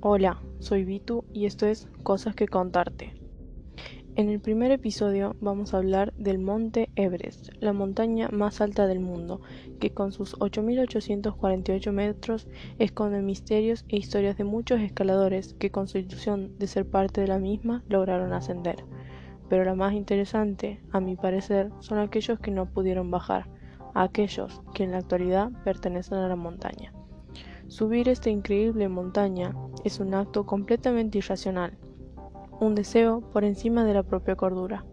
Hola, soy Vitu y esto es Cosas que contarte. En el primer episodio vamos a hablar del Monte Everest, la montaña más alta del mundo, que con sus 8.848 metros esconde misterios e historias de muchos escaladores que con su ilusión de ser parte de la misma lograron ascender. Pero la más interesante, a mi parecer, son aquellos que no pudieron bajar, aquellos que en la actualidad pertenecen a la montaña. Subir esta increíble montaña es un acto completamente irracional, un deseo por encima de la propia cordura.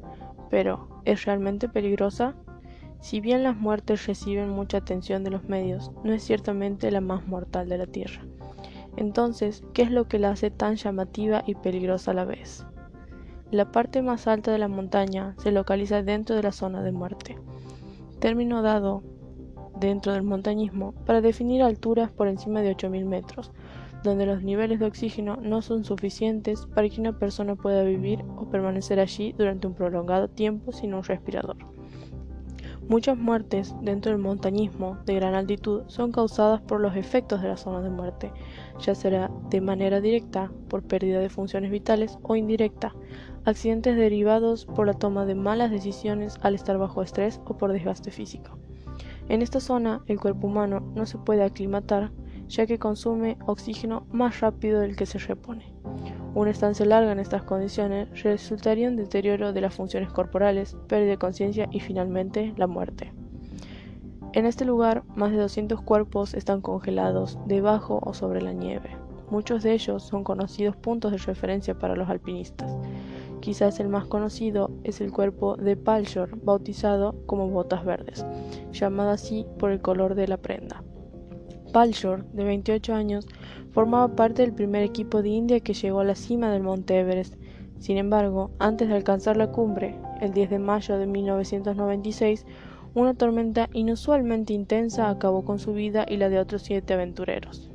Pero, ¿es realmente peligrosa? Si bien las muertes reciben mucha atención de los medios, no es ciertamente la más mortal de la Tierra. Entonces, ¿qué es lo que la hace tan llamativa y peligrosa a la vez? La parte más alta de la montaña se localiza dentro de la zona de muerte, término dado dentro del montañismo para definir alturas por encima de 8.000 metros, donde los niveles de oxígeno no son suficientes para que una persona pueda vivir o permanecer allí durante un prolongado tiempo sin un respirador. Muchas muertes dentro del montañismo de gran altitud son causadas por los efectos de la zona de muerte, ya sea de manera directa por pérdida de funciones vitales o indirecta, accidentes derivados por la toma de malas decisiones al estar bajo estrés o por desgaste físico. En esta zona el cuerpo humano no se puede aclimatar ya que consume oxígeno más rápido del que se repone. Una estancia larga en estas condiciones resultaría un deterioro de las funciones corporales, pérdida de conciencia y finalmente la muerte. En este lugar, más de 200 cuerpos están congelados debajo o sobre la nieve. Muchos de ellos son conocidos puntos de referencia para los alpinistas. Quizás el más conocido es el cuerpo de Palshore, bautizado como Botas Verdes, llamado así por el color de la prenda. Palshore, de 28 años, formaba parte del primer equipo de India que llegó a la cima del Monte Everest. Sin embargo, antes de alcanzar la cumbre, el 10 de mayo de 1996, una tormenta inusualmente intensa acabó con su vida y la de otros siete aventureros.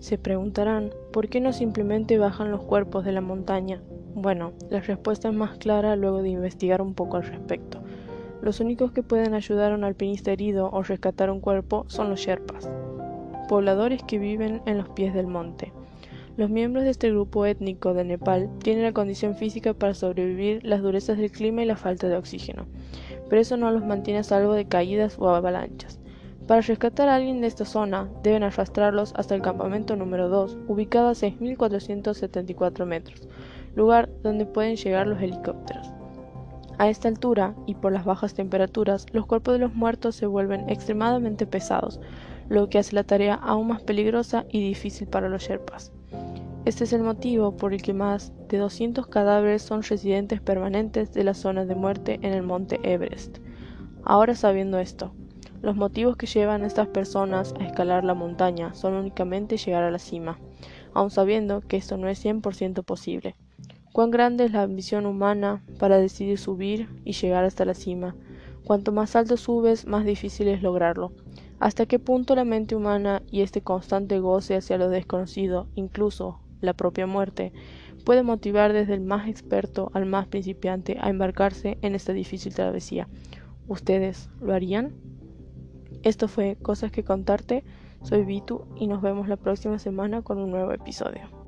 Se preguntarán, ¿por qué no simplemente bajan los cuerpos de la montaña? Bueno, la respuesta es más clara luego de investigar un poco al respecto. Los únicos que pueden ayudar a un alpinista herido o rescatar un cuerpo son los Sherpas, pobladores que viven en los pies del monte. Los miembros de este grupo étnico de Nepal tienen la condición física para sobrevivir las durezas del clima y la falta de oxígeno, pero eso no los mantiene a salvo de caídas o avalanchas. Para rescatar a alguien de esta zona, deben arrastrarlos hasta el campamento número 2, ubicado a 6.474 metros, lugar donde pueden llegar los helicópteros. A esta altura, y por las bajas temperaturas, los cuerpos de los muertos se vuelven extremadamente pesados, lo que hace la tarea aún más peligrosa y difícil para los Sherpas. Este es el motivo por el que más de 200 cadáveres son residentes permanentes de la zona de muerte en el monte Everest. Ahora sabiendo esto, los motivos que llevan a estas personas a escalar la montaña son únicamente llegar a la cima, aun sabiendo que esto no es 100% posible. Cuán grande es la ambición humana para decidir subir y llegar hasta la cima. Cuanto más alto subes, más difícil es lograrlo. Hasta qué punto la mente humana y este constante goce hacia lo desconocido, incluso la propia muerte, puede motivar desde el más experto al más principiante a embarcarse en esta difícil travesía. ¿Ustedes lo harían? Esto fue Cosas que contarte. Soy Vitu y nos vemos la próxima semana con un nuevo episodio.